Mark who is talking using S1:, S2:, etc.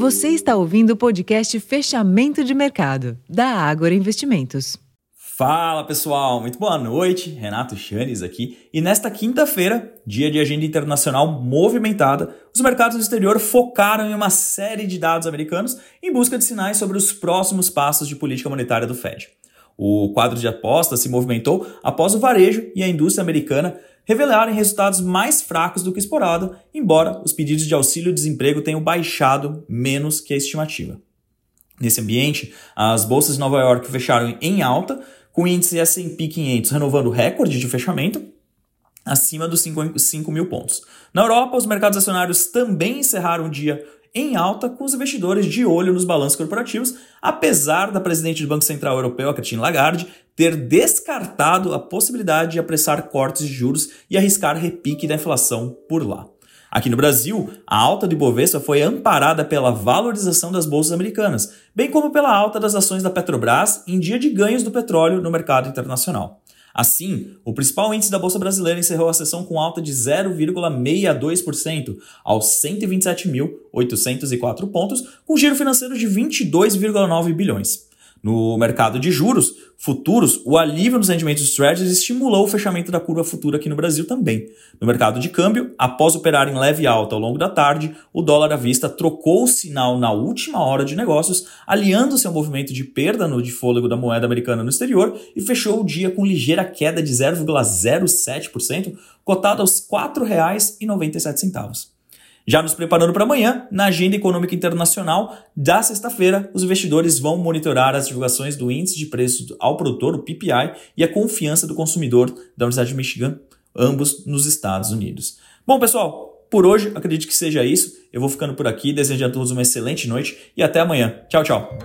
S1: Você está ouvindo o podcast Fechamento de Mercado, da Ágora Investimentos.
S2: Fala pessoal, muito boa noite. Renato Chanes aqui. E nesta quinta-feira, dia de agenda internacional movimentada, os mercados do exterior focaram em uma série de dados americanos em busca de sinais sobre os próximos passos de política monetária do Fed. O quadro de apostas se movimentou após o varejo e a indústria americana revelarem resultados mais fracos do que esperado, embora os pedidos de auxílio-desemprego tenham baixado menos que a estimativa. Nesse ambiente, as bolsas de Nova York fecharam em alta, com o índice S&P 500 renovando o recorde de fechamento, acima dos 5, 5 mil pontos. Na Europa, os mercados acionários também encerraram o dia em alta com os investidores de olho nos balanços corporativos, apesar da presidente do Banco Central Europeu, a Christine Lagarde, ter descartado a possibilidade de apressar cortes de juros e arriscar repique da inflação por lá. Aqui no Brasil, a alta do Ibovespa foi amparada pela valorização das bolsas americanas, bem como pela alta das ações da Petrobras em dia de ganhos do petróleo no mercado internacional. Assim, o principal índice da Bolsa Brasileira encerrou a sessão com alta de 0,62% aos 127.804 pontos, com giro financeiro de 22,9 bilhões. No mercado de juros futuros, o alívio nos rendimentos dos Treasuries estimulou o fechamento da curva futura aqui no Brasil também. No mercado de câmbio, após operar em leve alta ao longo da tarde, o dólar à vista trocou o sinal na última hora de negócios, aliando-se ao movimento de perda no de fôlego da moeda americana no exterior e fechou o dia com ligeira queda de 0,07%, cotado aos R$ 4,97. Já nos preparando para amanhã, na agenda econômica internacional da sexta-feira, os investidores vão monitorar as divulgações do índice de preços ao produtor, o PPI, e a confiança do consumidor da Universidade de Michigan, ambos nos Estados Unidos. Bom, pessoal, por hoje acredito que seja isso. Eu vou ficando por aqui, desejando a todos uma excelente noite e até amanhã. Tchau, tchau.